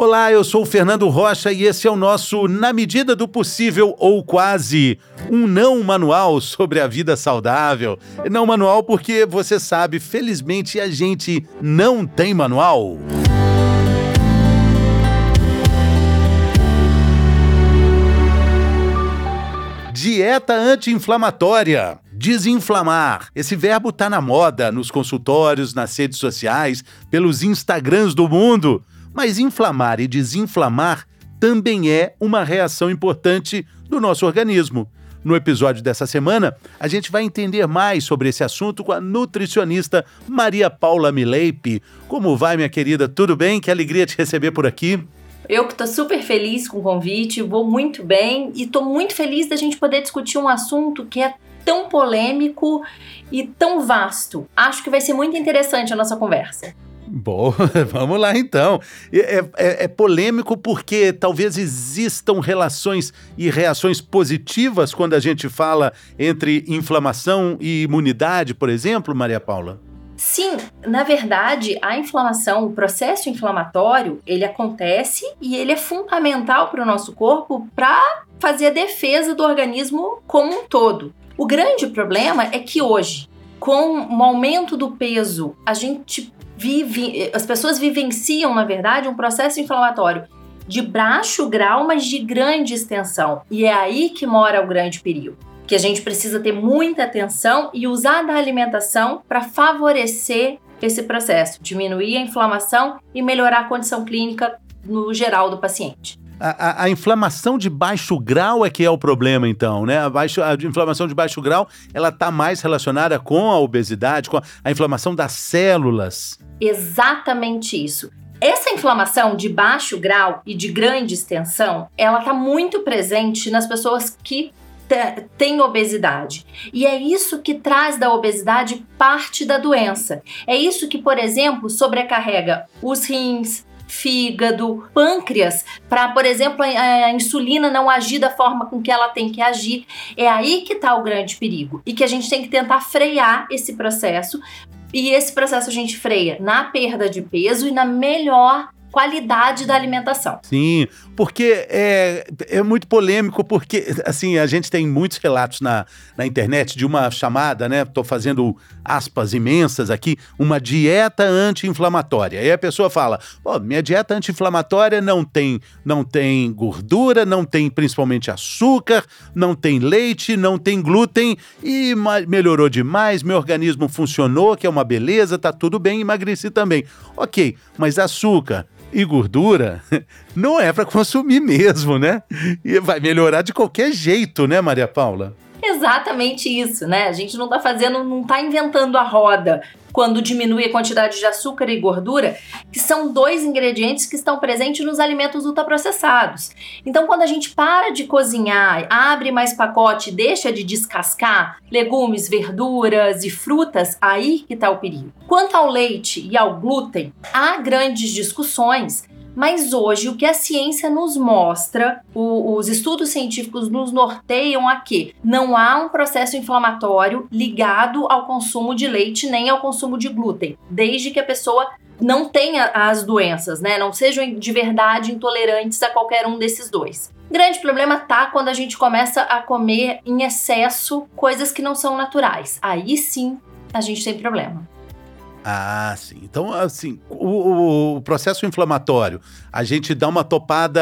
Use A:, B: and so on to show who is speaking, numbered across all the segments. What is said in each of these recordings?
A: Olá, eu sou o Fernando Rocha e esse é o nosso Na Medida do Possível ou Quase, um não manual sobre a vida saudável. Não manual porque você sabe, felizmente a gente não tem manual. Dieta anti-inflamatória. Desinflamar. Esse verbo tá na moda nos consultórios, nas redes sociais, pelos Instagrams do mundo. Mas inflamar e desinflamar também é uma reação importante do nosso organismo. No episódio dessa semana, a gente vai entender mais sobre esse assunto com a nutricionista Maria Paula Mileipe. Como vai, minha querida? Tudo bem? Que alegria te receber por aqui.
B: Eu que estou super feliz com o convite, vou muito bem e estou muito feliz da gente poder discutir um assunto que é tão polêmico e tão vasto. Acho que vai ser muito interessante a nossa conversa.
A: Bom, vamos lá então. É, é, é, polêmico porque talvez existam relações e reações positivas quando a gente fala entre inflamação e imunidade, por exemplo, Maria Paula?
B: Sim, na verdade, a inflamação, o processo inflamatório, ele acontece e ele é fundamental para o nosso corpo para fazer a defesa do organismo como um todo. O grande problema é que hoje, com o aumento do peso, a gente vive, as pessoas vivenciam, na verdade, um processo inflamatório de baixo grau, mas de grande extensão. E é aí que mora o grande perigo que a gente precisa ter muita atenção e usar da alimentação para favorecer esse processo, diminuir a inflamação e melhorar a condição clínica no geral do paciente.
A: A, a, a, inflamação de baixo grau é que é o problema, então, né? A, baixo, a inflamação de baixo grau, ela está mais relacionada com a obesidade, com a, a inflamação das células.
B: Exatamente isso. Essa inflamação de baixo grau e de grande extensão, ela está muito presente nas pessoas que tem obesidade. E é isso que traz da obesidade parte da doença. É isso que, por exemplo, sobrecarrega os rins, fígado, pâncreas, para, por exemplo, a, insulina não agir da forma com que ela tem que agir. É aí que está o grande perigo e que a gente tem que tentar frear esse processo. E esse processo a gente freia na perda de peso e na melhor qualidade da alimentação.
A: Sim, porque é, é muito polêmico, porque assim, a gente tem muitos relatos na, na internet de uma chamada, né? Tô fazendo aspas imensas aqui, uma dieta anti-inflamatória. Aí a pessoa fala: "Pô, minha dieta anti-inflamatória não tem não tem gordura, não tem principalmente açúcar, não tem leite, não tem glúten e melhorou demais, meu organismo funcionou, que é uma beleza, tá tudo bem, emagreci também". OK, mas açúcar e gordura não é para consumir mesmo, né? E vai melhorar de qualquer jeito, né, Maria Paula?
B: Exatamente isso, né? A gente não tá fazendo, não tá inventando a roda quando diminui a quantidade de açúcar e gordura, que são dois ingredientes que estão presentes nos alimentos ultraprocessados. Então, quando a gente para de cozinhar, abre mais pacote, deixa de descascar legumes, verduras e frutas, aí que está o perigo. Quanto ao leite e ao glúten, há grandes discussões mas hoje o que a ciência nos mostra, o, os estudos científicos nos norteiam a que não há um processo inflamatório ligado ao consumo de leite nem ao consumo de glúten, desde que a pessoa não tenha as doenças, né? Não sejam de verdade intolerantes a qualquer um desses dois. Grande problema tá quando a gente começa a comer em excesso coisas que não são naturais. Aí sim a gente tem problema.
A: Ah, sim. Então, assim, o, o, processo inflamatório, a gente dá uma topada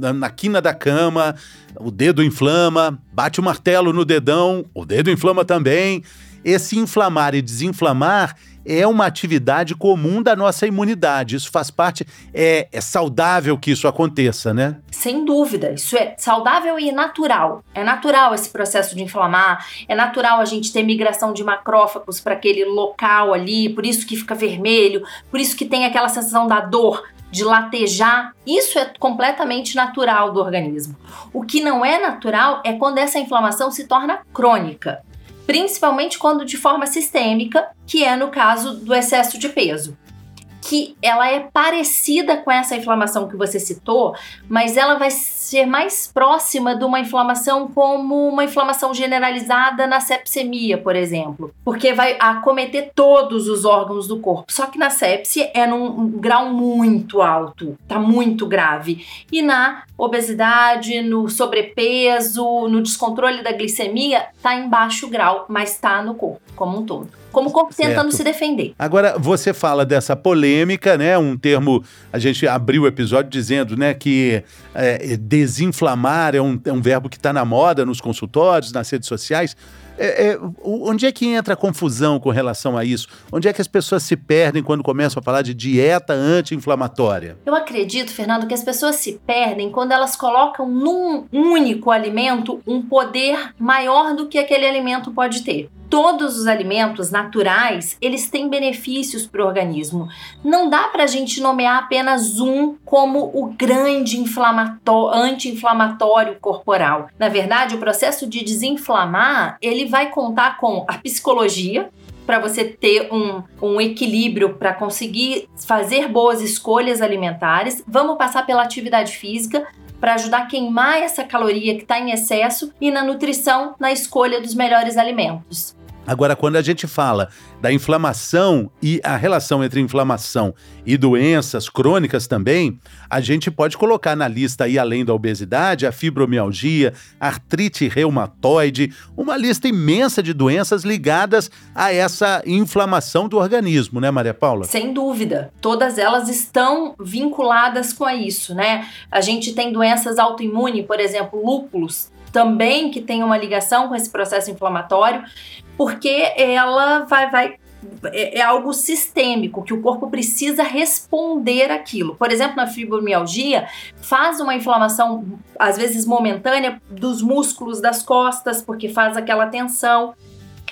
A: na, na quina da cama, o dedo inflama, bate o martelo no dedão, o dedo inflama também. Esse inflamar e desinflamar é uma atividade comum da nossa imunidade. Isso faz parte, é, é saudável que isso aconteça, né?
B: Sem dúvida, isso é saudável e natural. É natural esse processo de inflamar, é natural a gente ter migração de macrófagos para aquele local ali, por isso que fica vermelho, por isso que tem aquela sensação da dor de latejar, isso é completamente natural do organismo. O que não é natural é quando essa inflamação se torna crônica principalmente quando de forma sistêmica, que é no caso do excesso de peso. Que ela é parecida com essa inflamação que você citou, mas ela vai ser mais próxima de uma inflamação como uma inflamação generalizada na sepsemia, por exemplo, porque vai acometer todos os órgãos do corpo. Só que na sepsia é num grau muito alto, tá muito grave. E na obesidade, no sobrepeso, no descontrole da glicemia, tá em baixo grau, mas tá no corpo como um todo como corpo tentando se defender.
A: Agora, você fala dessa polêmica, né? Um termo, a gente abriu o episódio dizendo, né, que é, desinflamar é um, é um verbo que está na moda nos consultórios, nas redes sociais. É, é, onde é que entra a confusão com relação a isso? Onde é que as pessoas se perdem quando começam a falar de dieta anti-inflamatória?
B: Eu acredito, Fernando, que as pessoas se perdem quando elas colocam num único alimento um poder maior do que aquele alimento pode ter todos os alimentos naturais, eles têm benefícios para o organismo. Não dá para a gente nomear apenas um como o grande anti-inflamatório corporal. Na verdade, o processo de desinflamar, ele vai contar com a psicologia, para você ter um, um equilíbrio para conseguir fazer boas escolhas alimentares. Vamos passar pela atividade física para ajudar a queimar essa caloria que está em excesso e na nutrição, na escolha dos melhores alimentos.
A: Agora, quando a gente fala da inflamação e a relação entre inflamação e doenças crônicas também, a gente pode colocar na lista aí, além da obesidade, a fibromialgia, artrite reumatoide, uma lista imensa de doenças ligadas a essa inflamação do organismo, né, Maria Paula?
B: Sem dúvida. Todas elas estão vinculadas com isso, né? A gente tem doenças autoimunes, por exemplo, lúpulos, também que tem uma ligação com esse processo inflamatório porque ela vai, vai é, é, algo sistêmico que o corpo precisa responder aquilo. Por exemplo, na fibromialgia, faz uma inflamação às vezes momentânea dos músculos das costas, porque faz aquela tensão.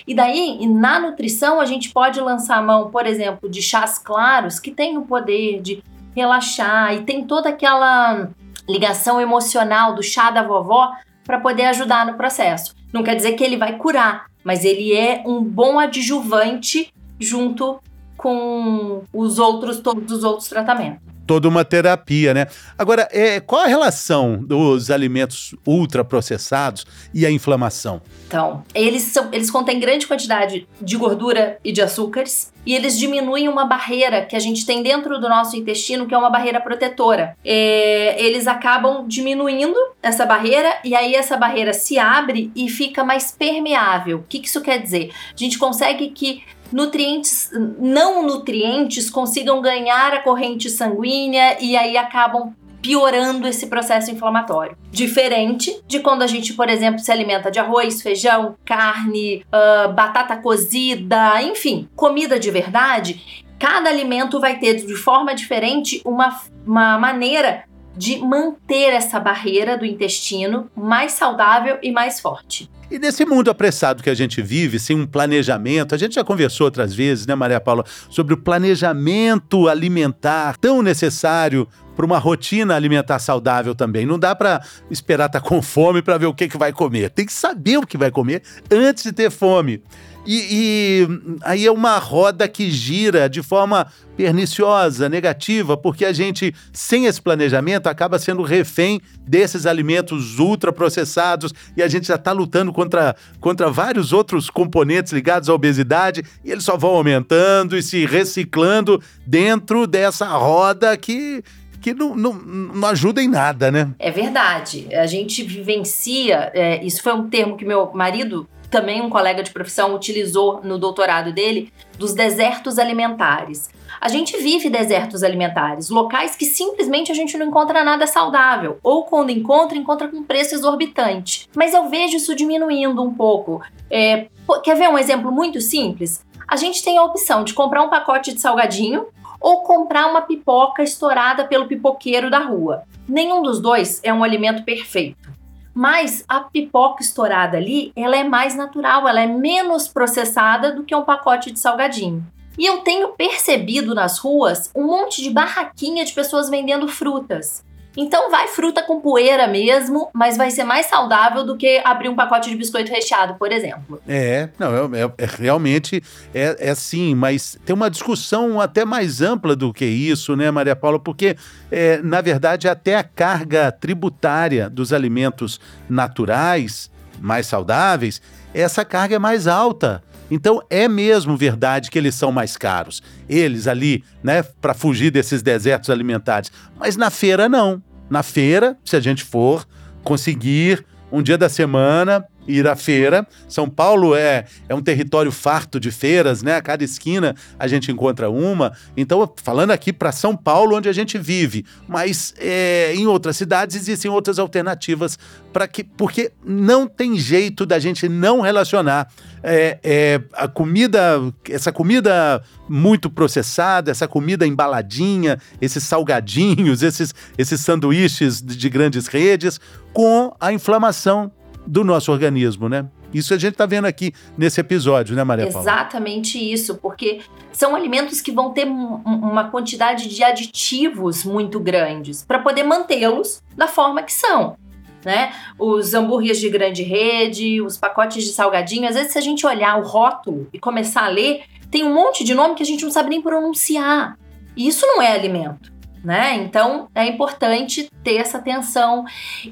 B: E daí, na nutrição, a gente pode lançar a mão, por exemplo, de chás claros que tem o poder de relaxar e tem toda aquela ligação emocional do chá da vovó para poder ajudar no processo. Não quer dizer que ele vai curar, mas ele é um bom adjuvante junto com os outros, todos os outros tratamentos
A: toda uma terapia, né? Agora, é, qual a relação dos alimentos ultraprocessados e a inflamação?
B: Então, eles, são, eles contêm grande quantidade de gordura e de açúcares e eles diminuem uma barreira que a gente tem dentro do nosso intestino, que é uma barreira protetora. É, eles acabam diminuindo essa barreira e aí essa barreira se abre e fica mais permeável. O que, que isso quer dizer? A gente consegue que nutrientes não nutrientes consigam ganhar a corrente sanguínea e aí acabam piorando esse processo inflamatório. Diferente de quando a gente, por exemplo, se alimenta de arroz, feijão, carne, uh, batata cozida, enfim, comida de verdade. Cada alimento vai ter de forma diferente uma, uma maneira de manter essa barreira do intestino mais saudável e mais forte.
A: E nesse mundo apressado que a gente vive, sem um planejamento, a gente já conversou outras vezes, né, Maria Paula, sobre o planejamento alimentar tão necessário para uma rotina alimentar saudável também. Não dá para esperar estar tá com fome para ver o que, que vai comer. Tem que saber o que vai comer antes de ter fome. E, e, aí é uma roda que gira de forma perniciosa, negativa, porque a gente, sem esse planejamento, acaba sendo refém desses alimentos ultraprocessados e a gente já está lutando contra, contra vários outros componentes ligados à obesidade e eles só vão aumentando e se reciclando dentro dessa roda que que não, não, não ajuda em nada, né?
B: É verdade. A gente vivencia. É, isso foi um termo que meu marido também um colega de profissão utilizou no doutorado dele, dos desertos alimentares. A gente vive desertos alimentares, locais que simplesmente a gente não encontra nada saudável, ou quando encontra, encontra com preço exorbitante. Mas eu vejo isso diminuindo um pouco. É, quer ver um exemplo muito simples? A gente tem a opção de comprar um pacote de salgadinho ou comprar uma pipoca estourada pelo pipoqueiro da rua. Nenhum dos dois é um alimento perfeito. Mas a pipoca estourada ali, ela é mais natural, ela é menos processada do que um pacote de salgadinho. E eu tenho percebido nas ruas um monte de barraquinha de pessoas vendendo frutas. Então vai fruta com poeira mesmo, mas vai ser mais saudável do que abrir um pacote de biscoito recheado, por exemplo.
A: É, não, é, é, é realmente é, é sim, mas tem uma discussão até mais ampla do que isso, né, Maria Paula? Porque, é, na verdade, até a carga tributária dos alimentos naturais, mais saudáveis, essa carga é mais alta. Então é mesmo verdade que eles são mais caros. Eles ali, né, para fugir desses desertos alimentares. Mas na feira não. Na feira, se a gente for conseguir um dia da semana ir à feira. São Paulo é, é um território farto de feiras, né? A cada esquina a gente encontra uma. Então, falando aqui para São Paulo, onde a gente vive, mas é, em outras cidades existem outras alternativas para que, porque não tem jeito da gente não relacionar é, é, a comida, essa comida muito processada, essa comida embaladinha, esses salgadinhos, esses, esses sanduíches de, de grandes redes, com a inflamação do nosso organismo, né? Isso a gente está vendo aqui nesse episódio, né, Maria
B: Paula? Exatamente isso, porque são alimentos que vão ter uma quantidade de aditivos muito grandes para poder mantê-los da forma que são. Né? Os hambúrgueres de grande rede, os pacotes de salgadinho, às vezes se a gente olhar o rótulo e começar a ler, tem um monte de nome que a gente não sabe nem pronunciar. E isso não é alimento, né? Então é importante ter essa atenção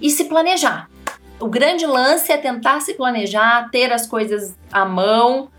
B: e se planejar o grande lance é tentar se planejar, ter as coisas à mão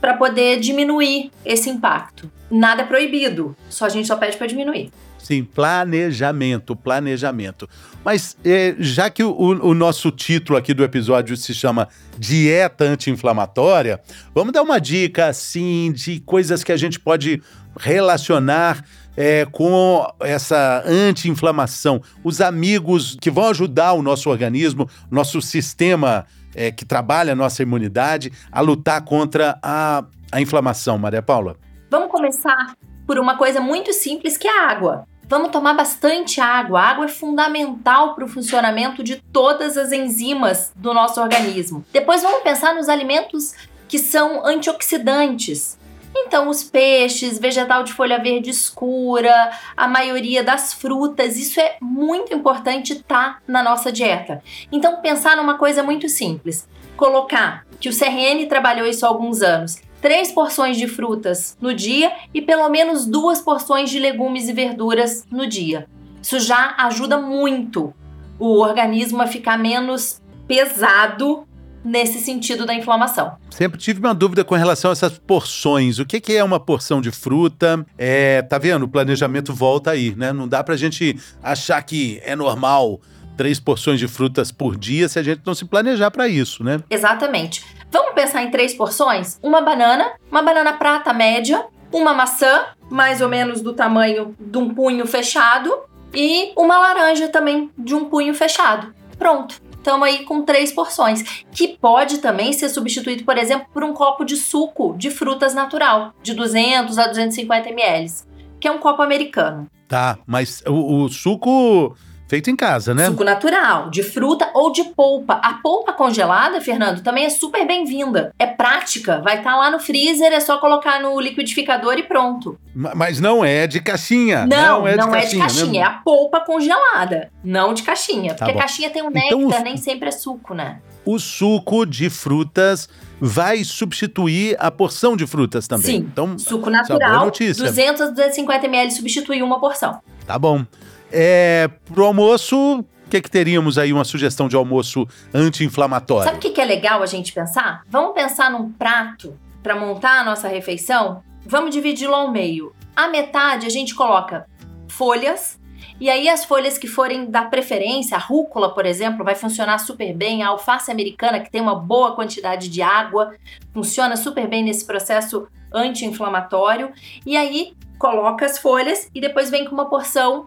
B: para poder diminuir esse impacto. Nada é proibido, só a gente só pede para diminuir.
A: Sim, planejamento, planejamento. Mas é, já que o, o, nosso título aqui do episódio se chama Dieta Anti-Inflamatória, vamos dar uma dica assim de coisas que a gente pode relacionar é, com essa anti-inflamação, os amigos que vão ajudar o nosso organismo, nosso sistema é, que trabalha a nossa imunidade, a lutar contra a, a inflamação, Maria Paula?
B: Vamos começar por uma coisa muito simples que é a água. Vamos tomar bastante água. A água é fundamental para o funcionamento de todas as enzimas do nosso organismo. Depois vamos pensar nos alimentos que são antioxidantes. Então, os peixes, vegetal de folha verde escura, a maioria das frutas, isso é muito importante estar tá na nossa dieta. Então, pensar numa coisa muito simples: colocar que o CRN trabalhou isso há alguns anos. Três porções de frutas no dia e pelo menos duas porções de legumes e verduras no dia. Isso já ajuda muito o organismo a ficar menos pesado nesse sentido da inflamação.
A: Sempre tive uma dúvida com relação a essas porções. O que, que é uma porção de fruta? É, tá vendo? O planejamento volta aí, né? Não dá pra gente achar que é normal três porções de frutas por dia se a gente não se planejar para isso, né?
B: Exatamente. Vamos pensar em três porções? Uma banana, uma banana prata média, uma maçã, mais ou menos do tamanho de um punho fechado, e uma laranja também de um punho fechado. Pronto estamos aí com três porções, que pode também ser substituído, por exemplo, por um copo de suco de frutas natural, de 200 a 250 ml, que é um copo americano.
A: Tá, mas o, o suco Feito em casa, né?
B: Suco natural, de fruta ou de polpa. A polpa congelada, Fernando, também é super bem-vinda. É prática, vai estar tá lá no freezer, é só colocar no liquidificador e pronto.
A: Mas não é de caixinha.
B: Não,
A: não é,
B: não
A: de,
B: é de caixinha, é a polpa congelada, não de caixinha. Tá porque bom. caixinha tem um então, néctar, nem sempre é suco, né?
A: O suco de frutas vai substituir a porção de frutas também.
B: Sim, então, suco natural, 200 a 250 ml substitui uma porção.
A: Tá bom. É, pro almoço, o que, que teríamos aí uma sugestão de almoço anti-inflamatório?
B: Sabe o que, que é legal a gente pensar? Vamos pensar num prato para montar a nossa refeição? Vamos dividi-lo ao meio. A metade a gente coloca folhas, e aí as folhas que forem da preferência, a rúcula, por exemplo, vai funcionar super bem, a alface americana, que tem uma boa quantidade de água, funciona super bem nesse processo anti-inflamatório. E aí coloca as folhas e depois vem com uma porção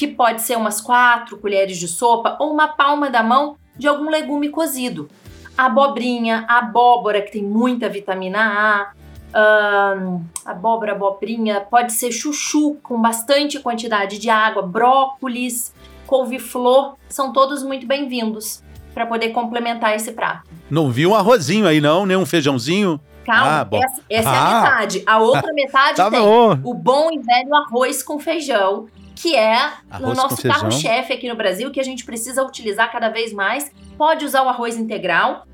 B: que pode ser umas quatro colheres de sopa ou uma palma da mão de algum legume cozido. abobrinha, abóbora, que tem muita vitamina A, hum, abóbora, abobrinha, pode ser chuchu com bastante quantidade de água, brócolis, couve-flor, são todos muito bem-vindos para poder complementar esse prato.
A: Não vi um arrozinho aí não, nem um feijãozinho?
B: Calma, ah, essa, essa ah. é a ah. metade. A outra metade tá tem bom. o bom e velho arroz com feijão, que é
A: Arroz
B: o nosso carro-chefe aqui no Brasil, que a gente precisa utilizar cada vez mais. Pode usar o arroz integral,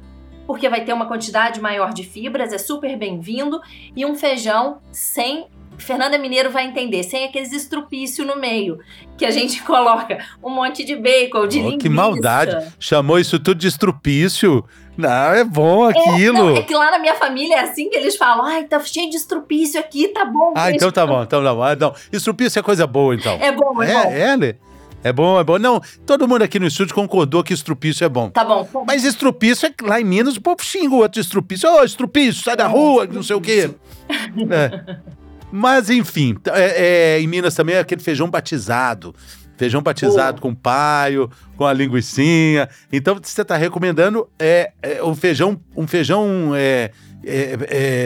B: porque vai ter uma quantidade maior de fibras, é super bem-vindo. E um feijão sem. Fernanda Mineiro vai entender, sem aqueles estrupícios no meio, que a gente coloca um monte de bacon, de
A: Oh,
B: linguiça.
A: que maldade. Chamou isso tudo de estrupício. Não, é bom
B: Não,
A: aquilo.
B: é que lá na minha família é assim que eles falam. Ai, tá cheio de estrupício aqui, tá bom.
A: Ah,
B: gente."
A: então tá bom, então tá bom. Ah, não. Estrupício é coisa boa, então.
B: É bom, é, bom.
A: É, é, Lê? É bom, é bom. Não, todo mundo aqui no estúdio concordou que estrupício é bom.
B: Tá bom.
A: Mas estrupício é que lá em Minas o povo xinga o outro estrupício. Ô, estrupício, sai da rua, não sei o quê. É. Mas, enfim, é- é, em Minas também é aquele feijão batizado. Feijão batizado com paio, com a linguiçinha. Então, que você está recomendando é, é um feijão, um feijão é, é,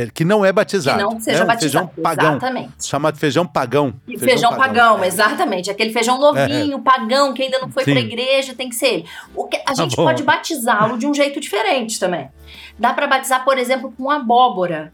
A: é, que não é
B: Que
A: batizado.
B: não seja
A: né? Um
B: batizado.
A: feijão pagão.
B: Exatamente.
A: Chamado feijão pagão.
B: E Feijão, pagão,
A: É.
B: exatamente. Aquele feijão novinho, pagão, que ainda não foi
A: Sim.
B: pra igreja, tem que ser ele. O que- a gente
A: bom.
B: pode batizá-lo de um jeito diferente também. Dá pra batizar, por exemplo, com abóbora.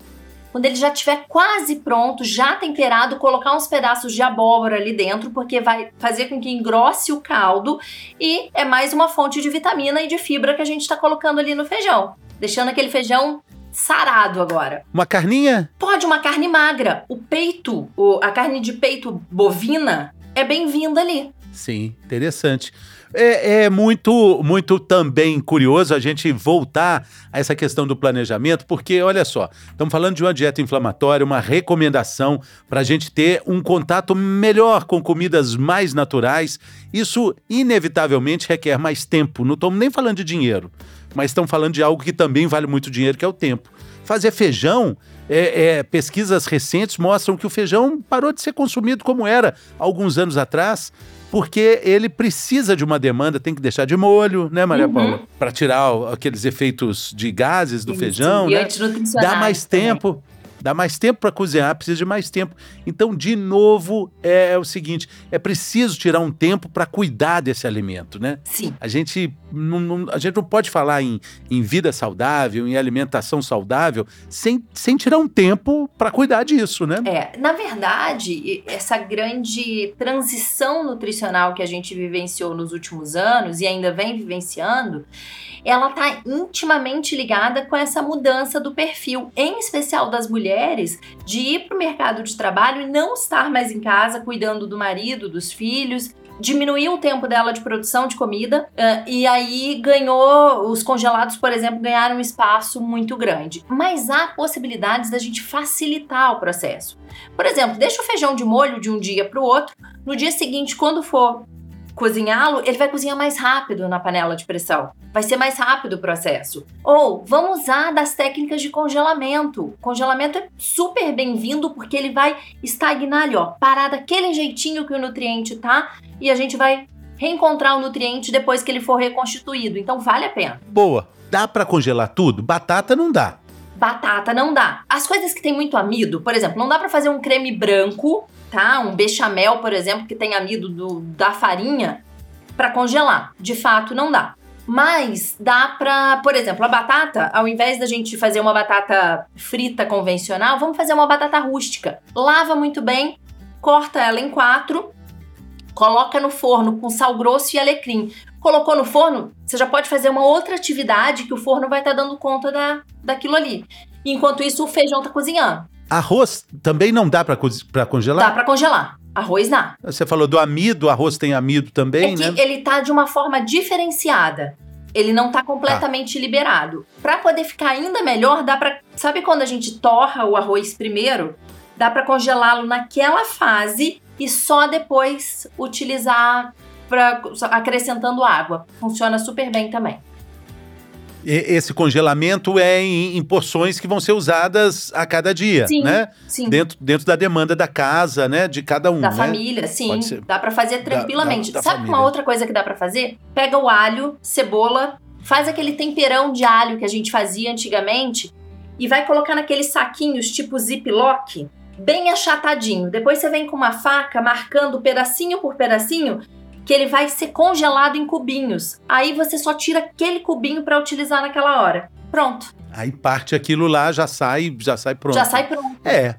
B: Quando ele já estiver quase pronto, já temperado, colocar uns pedaços de abóbora ali dentro, porque vai fazer com que engrosse o caldo e é mais uma fonte de vitamina e de fibra que a gente tá colocando ali no feijão. Deixando aquele feijão sarado agora.
A: Uma carninha?
B: Pode uma carne magra. O peito, a carne de peito bovina é bem-vinda ali.
A: Sim, interessante. É, é muito, muito também curioso a gente voltar a essa questão do planejamento, porque olha só, estamos falando de uma dieta inflamatória, uma recomendação para a gente ter um contato melhor com comidas mais naturais. Isso inevitavelmente requer mais tempo. Não estamos nem falando de dinheiro, mas estamos falando de algo que também vale muito dinheiro, que é o tempo. Fazer feijão, é, é, pesquisas recentes mostram que o feijão parou de ser consumido como era alguns anos atrás, porque ele precisa de uma demanda, tem que deixar de molho, né, Maria
B: Uhum.
A: Paula? Para tirar o- aqueles efeitos de gases do
B: Isso.
A: feijão,
B: e
A: né? Dá mais tempo. Dá mais tempo para cozinhar, precisa de mais tempo. Então, de novo, é, o seguinte: é preciso tirar um tempo para cuidar desse alimento, né?
B: Sim.
A: A gente não, não- a gente não pode falar em, em vida saudável, em alimentação saudável, sem, sem tirar um tempo para cuidar disso, né?
B: É, na verdade, essa grande transição nutricional que a gente vivenciou nos últimos anos e ainda vem vivenciando, ela está intimamente ligada com essa mudança do perfil, em especial das mulheres, de ir para o mercado de trabalho e não estar mais em casa cuidando do marido, dos filhos. Diminuiu o tempo dela de produção de comida e aí ganhou. Os congelados, por exemplo, ganharam um espaço muito grande. Mas há possibilidades da gente facilitar o processo. Por exemplo, deixa o feijão de molho de um dia para o outro. No dia seguinte, quando for cozinhá-lo, ele vai cozinhar mais rápido na panela de pressão. Vai ser mais rápido o processo. Ou vamos usar das técnicas de congelamento. Congelamento é super bem-vindo porque ele vai estagnar ali, ó, parar daquele jeitinho que o nutriente tá e a gente vai reencontrar o nutriente depois que ele for reconstituído. Então vale a pena.
A: Boa. Dá para congelar tudo? Batata não dá.
B: Batata não dá. As coisas que tem muito amido, por exemplo, não dá pra fazer um creme branco, tá? Um bechamel, por exemplo, que tem amido do- da farinha pra congelar. De fato, não dá. Mas dá pra, por exemplo, a batata, ao invés da gente fazer uma batata frita convencional, vamos fazer uma batata rústica. Lava muito bem, corta ela em quatro, coloca no forno com sal grosso e alecrim. Colocou no forno, você já pode fazer uma outra atividade que o forno vai estar dando conta da, daquilo ali. Enquanto isso, o feijão tá cozinhando.
A: Arroz também não dá para
B: Dá
A: congelar?
B: pra congelar. Arroz dá.
A: Você falou do amido, arroz tem amido também,
B: é que
A: né?
B: ele tá de uma forma diferenciada. Ele não tá completamente liberado. Pra poder ficar ainda melhor, dá pra. Sabe quando a gente torra o arroz primeiro? Dá pra congelá-lo naquela fase e só depois utilizar para acrescentando água. Funciona super bem também.
A: Esse congelamento é em, em porções que vão ser usadas a cada dia,
B: Sim,
A: né?
B: Sim.
A: Dentro, dentro da demanda da casa, né? De cada um,
B: Da
A: né?
B: família, sim.
A: Ser.
B: Dá pra fazer tranquilamente.
A: da- da
B: Sabe
A: família.
B: uma outra coisa que dá pra fazer? Pega o alho, cebola, faz aquele temperão de alho que a gente fazia antigamente e vai colocar naqueles saquinhos tipo ziplock, bem achatadinho. Depois você vem com uma faca marcando pedacinho por pedacinho que ele vai ser congelado em cubinhos. Aí você só tira aquele cubinho pra utilizar naquela hora. Pronto,
A: Aí parte aquilo lá, já sai, já sai pronto.
B: já sai pronto.
A: É.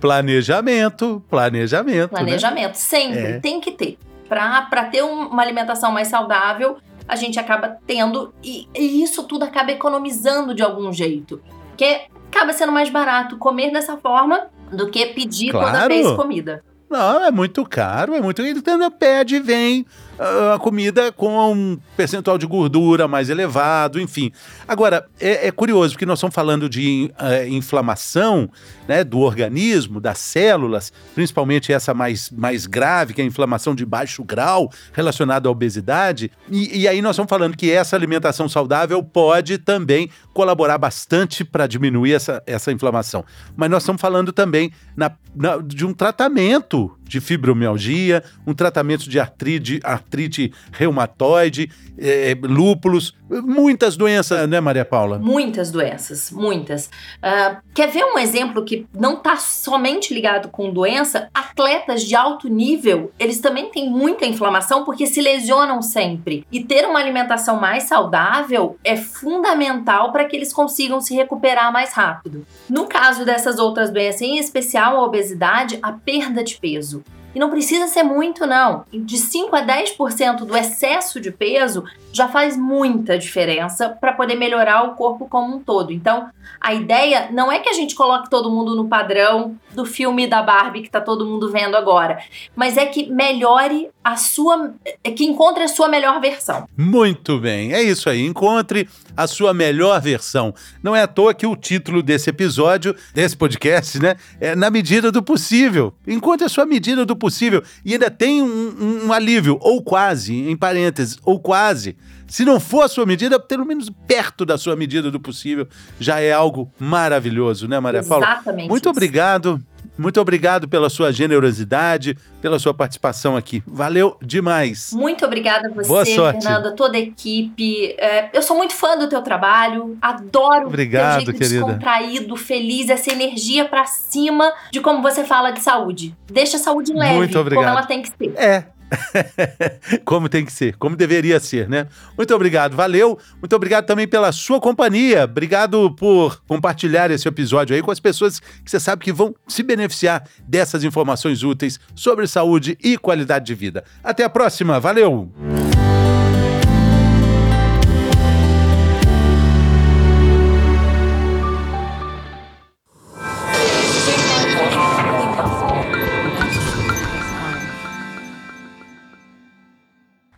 A: Planejamento, planejamento.
B: Né? Planejamento, né? sempre, é. tem que ter. Para ter um, uma alimentação mais saudável, a gente acaba tendo, e, e isso tudo acaba economizando de algum jeito. Porque acaba sendo mais barato comer dessa forma do que pedir claro. toda vez comida.
A: Não, é muito caro, é muito. Ele pede e vem a comida com um percentual de gordura mais elevado, enfim. Agora, é, é curioso, porque nós estamos falando de uh, inflamação né, do organismo, das células, principalmente essa mais, mais grave, que é a inflamação de baixo grau, relacionada à obesidade. E, e aí nós estamos falando que essa alimentação saudável pode também colaborar bastante para diminuir essa, essa inflamação. Mas nós estamos falando também na, na, de um tratamento de fibromialgia, um tratamento de artrite, artrite reumatoide, é, lúpulos, muitas doenças, né, Maria Paula?
B: Muitas doenças, muitas. Uh, quer ver um exemplo que não está somente ligado com doença? Atletas de alto nível, eles também têm muita inflamação porque se lesionam sempre. E ter uma alimentação mais saudável é fundamental para que eles consigam se recuperar mais rápido. No caso dessas outras doenças, em especial a obesidade, a perda de peso. E não precisa ser muito, não. De 5 a 10% do excesso de peso já faz muita diferença para poder melhorar o corpo como um todo. Então, a ideia não é que a gente coloque todo mundo no padrão do filme da Barbie que tá todo mundo vendo agora, mas é que melhore a sua, é que encontre a sua melhor versão.
A: Muito bem, é isso aí, encontre a sua melhor versão. Não é à toa que o título desse episódio, desse podcast, né, é na medida do possível. Encontre a sua medida do possível e ainda tem um, um alívio, ou quase, em parênteses, ou quase. Se não for a sua medida, pelo menos perto da sua medida do possível, já é algo maravilhoso, né, Maria Paula?
B: Exatamente.
A: Muito
B: isso.
A: obrigado. Muito obrigado pela sua generosidade, pela sua participação aqui. Valeu demais.
B: Muito obrigada a você,
A: Boa sorte.
B: Fernanda, toda a equipe. É, eu sou muito fã do teu trabalho, adoro
A: obrigado,
B: teu jeito
A: querida.
B: descontraído, feliz, essa energia para cima de como você fala de saúde. Deixa a saúde leve,
A: muito obrigado.
B: como ela tem que ser.
A: É, como tem que ser, como deveria ser, né? Muito obrigado, valeu. Muito obrigado também pela sua companhia. Obrigado por compartilhar esse episódio aí com as pessoas que você sabe que vão se beneficiar dessas informações úteis sobre saúde e qualidade de vida. Até a próxima, valeu!